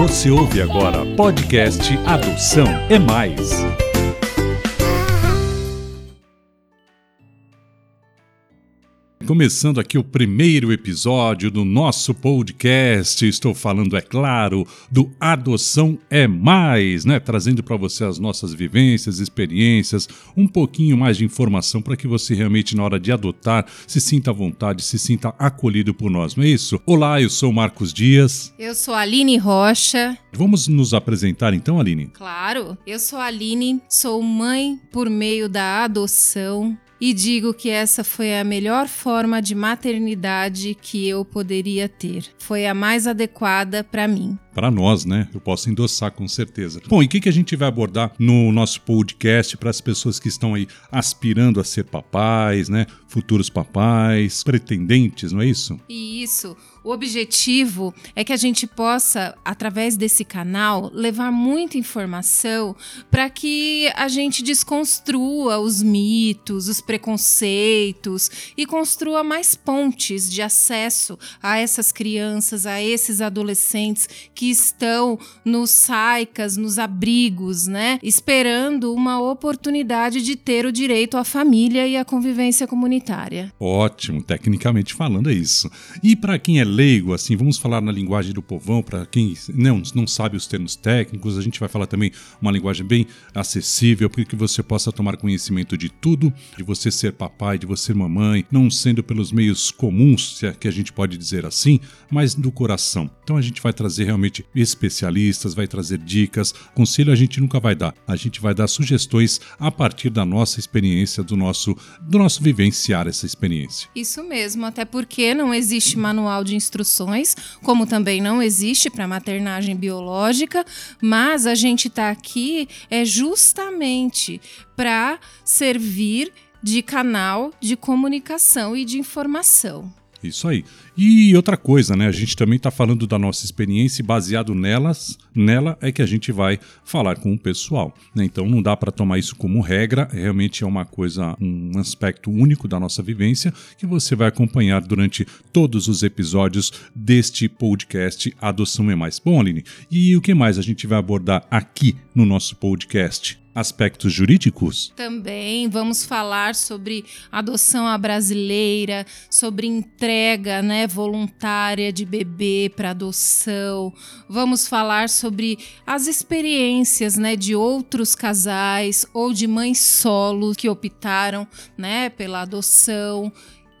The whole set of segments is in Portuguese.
Você ouve agora podcast Adoção é Mais. Começando aqui o primeiro episódio do nosso podcast, estou falando, é claro, do Adoção é Mais, né? Trazendo para você as nossas vivências, experiências, um pouquinho mais de informação para que você realmente, na hora de adotar, se sinta à vontade, se sinta acolhido por nós, não é isso? Olá, eu sou Marcos Dias. Eu sou a Aline Rocha. Vamos nos apresentar então, Aline? Claro, eu sou a Aline, sou mãe por meio da adoção e digo que essa foi a melhor forma de maternidade que eu poderia ter. Foi a mais adequada para mim. Para nós, né? Eu posso endossar com certeza. Bom, e o que, que a gente vai abordar no nosso podcast para as pessoas que estão aí aspirando a ser papais, né? Futuros papais, pretendentes, não é isso? Isso. O objetivo é que a gente possa, através desse canal, levar muita informação para que a gente desconstrua os mitos, os preconceitos e construa mais pontes de acesso a essas crianças, a esses adolescentes que estão nos saicas, nos abrigos, né? Esperando uma oportunidade de ter o direito à família e à convivência comunitária. Ótimo, tecnicamente falando é isso. E para quem é leigo, assim, vamos falar na linguagem do povão, para quem não, não sabe os termos técnicos, a gente vai falar também uma linguagem bem acessível, para que você possa tomar conhecimento de tudo, de você ser papai, de você ser mamãe, não sendo pelos meios comuns, se é que a gente pode dizer assim, mas do coração. Então a gente vai trazer realmente especialistas, vai trazer dicas, conselho a gente nunca vai dar, a gente vai dar sugestões a partir da nossa experiência, do nosso, do nosso vivenciar essa experiência. Isso mesmo, até porque não existe manual de instruções, como também não existe para maternagem biológica, mas a gente está aqui é justamente para servir de canal de comunicação e de informação. Isso aí. E outra coisa, né? A gente também está falando da nossa experiência e baseado nelas, nela é que a gente vai falar com o pessoal. Né? Então não dá para tomar isso como regra, realmente é uma coisa, um aspecto único da nossa vivência que você vai acompanhar durante todos os episódios deste podcast Adoção é Mais. Bom, Aline, e o que mais a gente vai abordar aqui no nosso podcast? Aspectos jurídicos? Também vamos falar sobre adoção à brasileira, sobre entrega né, voluntária de bebê para adoção. Vamos falar sobre as experiências né, de outros casais ou de mães solos que optaram né, pela adoção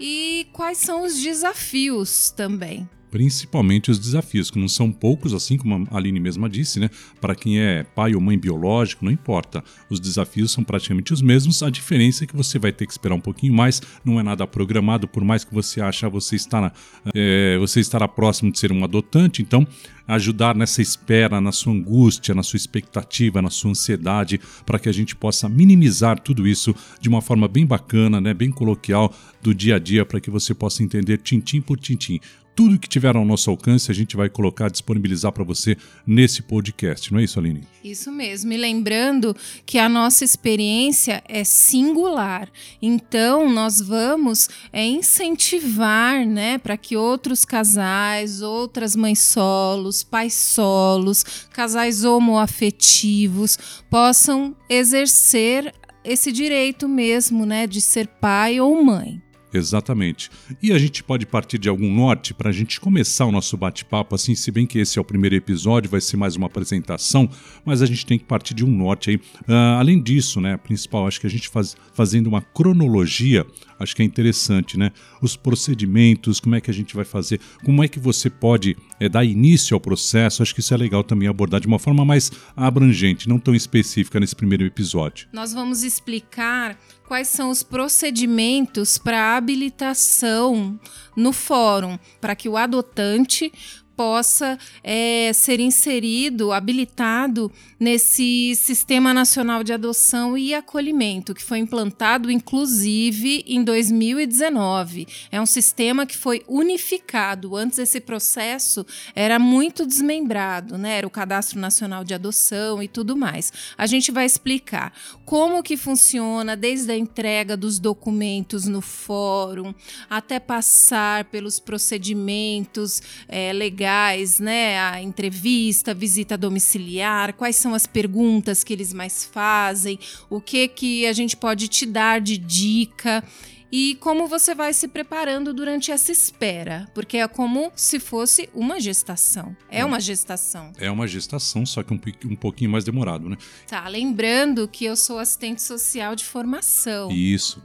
e quais são os desafios também principalmente os desafios, que não são poucos, assim como a Aline mesma disse, né? Para quem é pai ou mãe biológico, não importa. Os desafios são praticamente os mesmos, a diferença é que você vai ter que esperar um pouquinho mais, não é nada programado, por mais que você ache ah, você estará, é, você estará próximo de ser um adotante, então ajudar nessa espera, na sua angústia, na sua expectativa, na sua ansiedade, para que a gente possa minimizar tudo isso de uma forma bem bacana, né, bem coloquial do dia a dia, para que você possa entender tintim por tintim tudo que tiver ao nosso alcance a gente vai colocar, disponibilizar para você nesse podcast, não é isso, Aline? Isso mesmo. E lembrando que a nossa experiência é singular. Então, nós vamos é, incentivar né, para que outros casais, outras mães solos, pais solos, casais homoafetivos possam exercer esse direito mesmo né, de ser pai ou mãe. Exatamente. E a gente pode partir de algum norte para a gente começar o nosso bate-papo, assim, se bem que esse é o primeiro episódio, vai ser mais uma apresentação, mas a gente tem que partir de um norte aí. Uh, além disso, né, principal, acho que a gente faz, fazendo uma cronologia, acho que é interessante, né? Os procedimentos, como é que a gente vai fazer, como é que você pode é, dar início ao processo, acho que isso é legal também abordar de uma forma mais abrangente, não tão específica nesse primeiro episódio. Nós vamos explicar quais são os procedimentos para habilitação no fórum, para que o adotante possa é, ser inserido, habilitado nesse Sistema Nacional de Adoção e Acolhimento, que foi implantado, inclusive, em 2019. É um sistema que foi unificado. Antes, esse processo era muito desmembrado, né? Era o Cadastro Nacional de Adoção e tudo mais. A gente vai explicar como que funciona desde a entrega dos documentos no fórum até passar pelos procedimentos é, legais legais, né? A entrevista, visita domiciliar, quais são as perguntas que eles mais fazem, o que que a gente pode te dar de dica e como você vai se preparando durante essa espera, porque é como se fosse uma gestação. É uma gestação. É uma gestação, só que um, um pouquinho mais demorado, né? Tá, lembrando que eu sou assistente social de formação. Isso.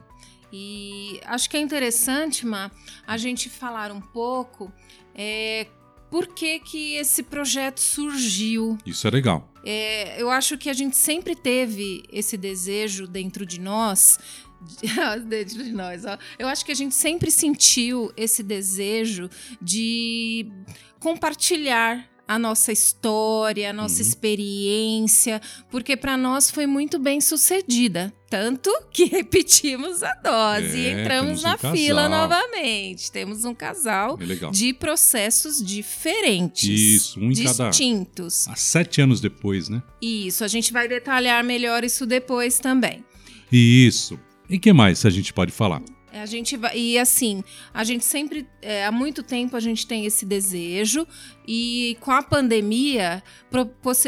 E acho que é interessante, Ma, a gente falar um pouco é, por que, que esse projeto surgiu. Isso é legal. É, eu acho que a gente sempre teve esse desejo dentro de nós dentro de nós. Ó. Eu acho que a gente sempre sentiu esse desejo de compartilhar a nossa história, a nossa uhum. experiência, porque para nós foi muito bem sucedida. Tanto que repetimos a dose é, e entramos na um fila novamente. Temos um casal é de processos diferentes. Isso, um em distintos. Cada... Há sete anos depois, né? Isso, a gente vai detalhar melhor isso depois também. Isso. E que mais a gente pode falar? É, a gente vai, e assim, a gente sempre, é, há muito tempo a gente tem esse desejo e com a pandemia,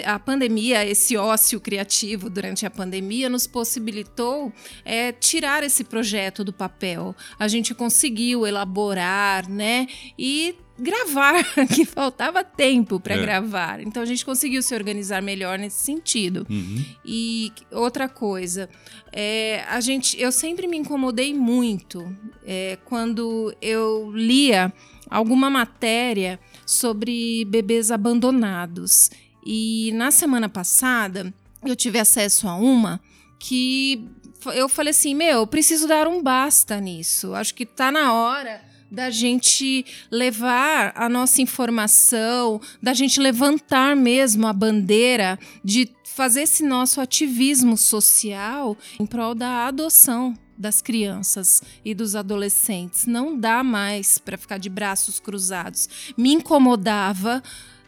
a pandemia, esse ócio criativo durante a pandemia nos possibilitou é, tirar esse projeto do papel. A gente conseguiu elaborar, né, e gravar, que faltava tempo para é. gravar. Então a gente conseguiu se organizar melhor nesse sentido. Uhum. E outra coisa, é, a gente, eu sempre me incomodei muito é, quando eu lia alguma matéria sobre bebês abandonados. E na semana passada eu tive acesso a uma que eu falei assim: meu, eu preciso dar um basta nisso. Acho que tá na hora da gente levar a nossa informação, da gente levantar mesmo a bandeira de fazer esse nosso ativismo social em prol da adoção das crianças e dos adolescentes. Não dá mais para ficar de braços cruzados. Me incomodava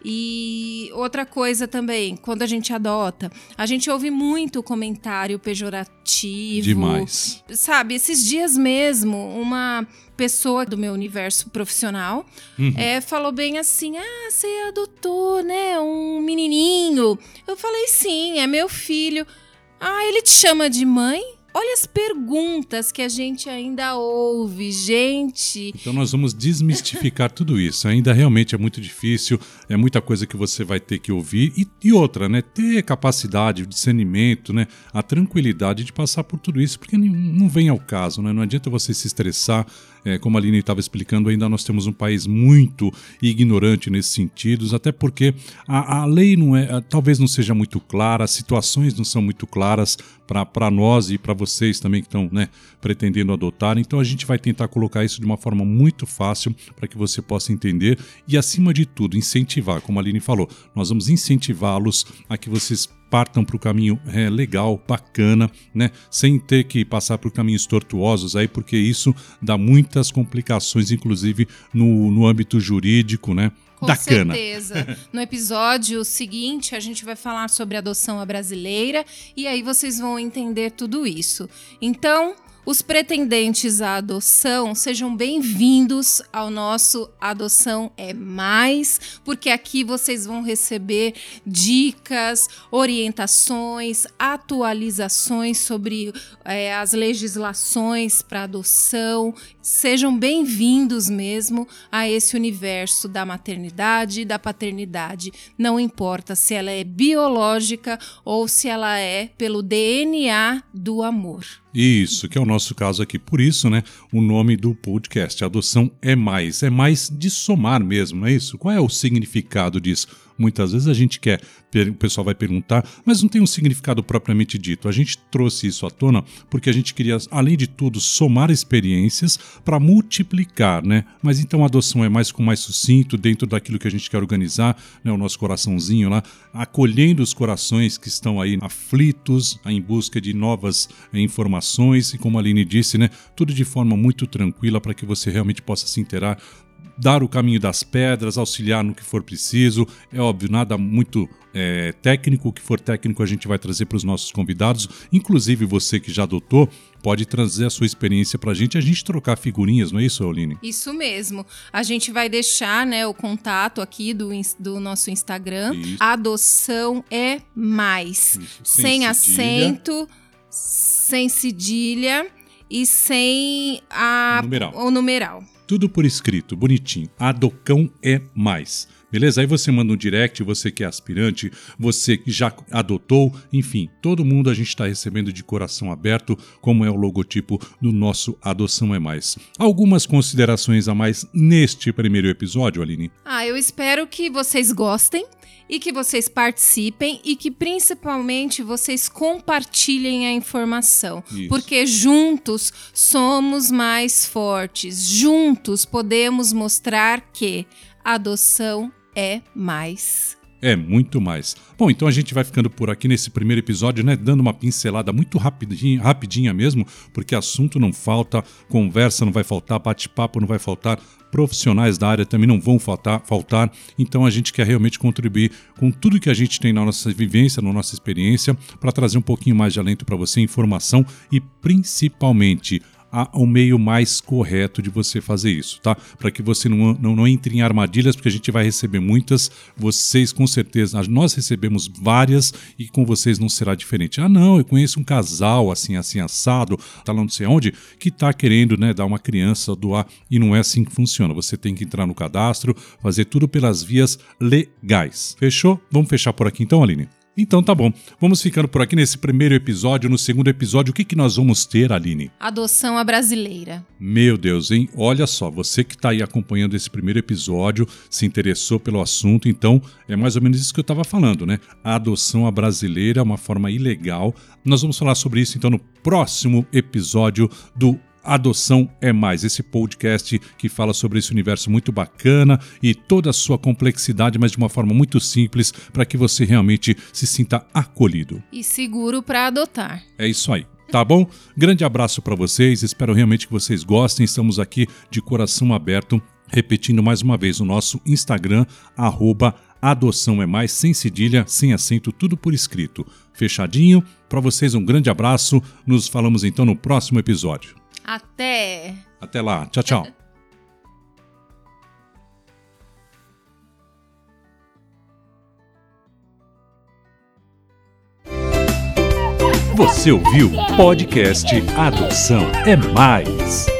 e outra coisa também, quando a gente adota, a gente ouve muito comentário pejorativo. Demais. Sabe, esses dias mesmo, uma pessoa do meu universo profissional uhum. é, falou bem assim: Ah, você adotou, né? Um menininho. Eu falei: Sim, é meu filho. Ah, ele te chama de mãe? Olha as perguntas que a gente ainda ouve, gente. Então nós vamos desmistificar tudo isso. Ainda realmente é muito difícil, é muita coisa que você vai ter que ouvir. E, e outra, né? Ter capacidade, discernimento, né? A tranquilidade de passar por tudo isso, porque não vem ao caso, né? Não adianta você se estressar é, como a Aline estava explicando, ainda nós temos um país muito ignorante nesses sentidos, até porque a, a lei não é, talvez não seja muito clara, as situações não são muito claras para nós e para vocês também que estão né, pretendendo adotar. Então a gente vai tentar colocar isso de uma forma muito fácil para que você possa entender e, acima de tudo, incentivar, como a Aline falou, nós vamos incentivá-los a que vocês partam para o caminho é, legal, bacana, né? Sem ter que passar por caminhos tortuosos aí, porque isso dá muitas complicações, inclusive no, no âmbito jurídico, né? Com da certeza. Cana. No episódio seguinte, a gente vai falar sobre adoção à brasileira e aí vocês vão entender tudo isso. Então, os pretendentes à adoção, sejam bem-vindos ao nosso Adoção é Mais, porque aqui vocês vão receber dicas, orientações, atualizações sobre é, as legislações para adoção. Sejam bem-vindos mesmo a esse universo da maternidade e da paternidade. Não importa se ela é biológica ou se ela é pelo DNA do amor. Isso, que é o nosso caso aqui. Por isso, né, o nome do podcast, Adoção é Mais. É mais de somar mesmo, não é isso? Qual é o significado disso? Muitas vezes a gente quer, o pessoal vai perguntar, mas não tem um significado propriamente dito. A gente trouxe isso à tona porque a gente queria, além de tudo, somar experiências para multiplicar, né? Mas então a adoção é mais com mais sucinto, dentro daquilo que a gente quer organizar, né? O nosso coraçãozinho lá, acolhendo os corações que estão aí aflitos, em busca de novas eh, informações, e como a Aline disse, né? Tudo de forma muito tranquila para que você realmente possa se interar dar o caminho das pedras, auxiliar no que for preciso. É óbvio, nada muito é, técnico, o que for técnico a gente vai trazer para os nossos convidados. Inclusive você que já adotou, pode trazer a sua experiência para a gente, a gente trocar figurinhas, não é isso, Aline? Isso mesmo. A gente vai deixar né, o contato aqui do, do nosso Instagram. Isso. Adoção é mais. Isso. Sem, sem acento, sem cedilha e sem a, numeral. o numeral. Tudo por escrito, bonitinho. Adocão é mais. Beleza? Aí você manda um direct, você que é aspirante, você que já adotou, enfim, todo mundo a gente está recebendo de coração aberto, como é o logotipo do nosso Adoção é Mais. Algumas considerações a mais neste primeiro episódio, Aline? Ah, eu espero que vocês gostem e que vocês participem e que principalmente vocês compartilhem a informação, Isso. porque juntos somos mais fortes, juntos podemos mostrar que adoção é mais. É muito mais. Bom, então a gente vai ficando por aqui nesse primeiro episódio, né? Dando uma pincelada muito rapidinha, rapidinha mesmo, porque assunto não falta, conversa não vai faltar, bate-papo não vai faltar, profissionais da área também não vão faltar, faltar. Então a gente quer realmente contribuir com tudo que a gente tem na nossa vivência, na nossa experiência, para trazer um pouquinho mais de alento para você, informação e principalmente há um meio mais correto de você fazer isso, tá? Para que você não, não, não, entre em armadilhas, porque a gente vai receber muitas, vocês com certeza, nós recebemos várias e com vocês não será diferente. Ah, não, eu conheço um casal assim, assim, assado, tá lá não sei onde, que tá querendo, né, dar uma criança, doar, e não é assim que funciona. Você tem que entrar no cadastro, fazer tudo pelas vias legais. Fechou? Vamos fechar por aqui então, Aline? Então tá bom. Vamos ficando por aqui nesse primeiro episódio. No segundo episódio, o que, que nós vamos ter, Aline? Adoção à brasileira. Meu Deus, hein? Olha só, você que está aí acompanhando esse primeiro episódio, se interessou pelo assunto, então é mais ou menos isso que eu estava falando, né? A adoção à brasileira é uma forma ilegal. Nós vamos falar sobre isso então no próximo episódio do Adoção é Mais, esse podcast que fala sobre esse universo muito bacana e toda a sua complexidade, mas de uma forma muito simples para que você realmente se sinta acolhido. E seguro para adotar. É isso aí. Tá bom? Grande abraço para vocês, espero realmente que vocês gostem. Estamos aqui de coração aberto, repetindo mais uma vez o nosso Instagram, arroba Adoção é mais, sem cedilha, sem acento, tudo por escrito. Fechadinho. Para vocês, um grande abraço. Nos falamos então no próximo episódio. Até. Até lá. Tchau, tchau. Você ouviu podcast Adoção é Mais.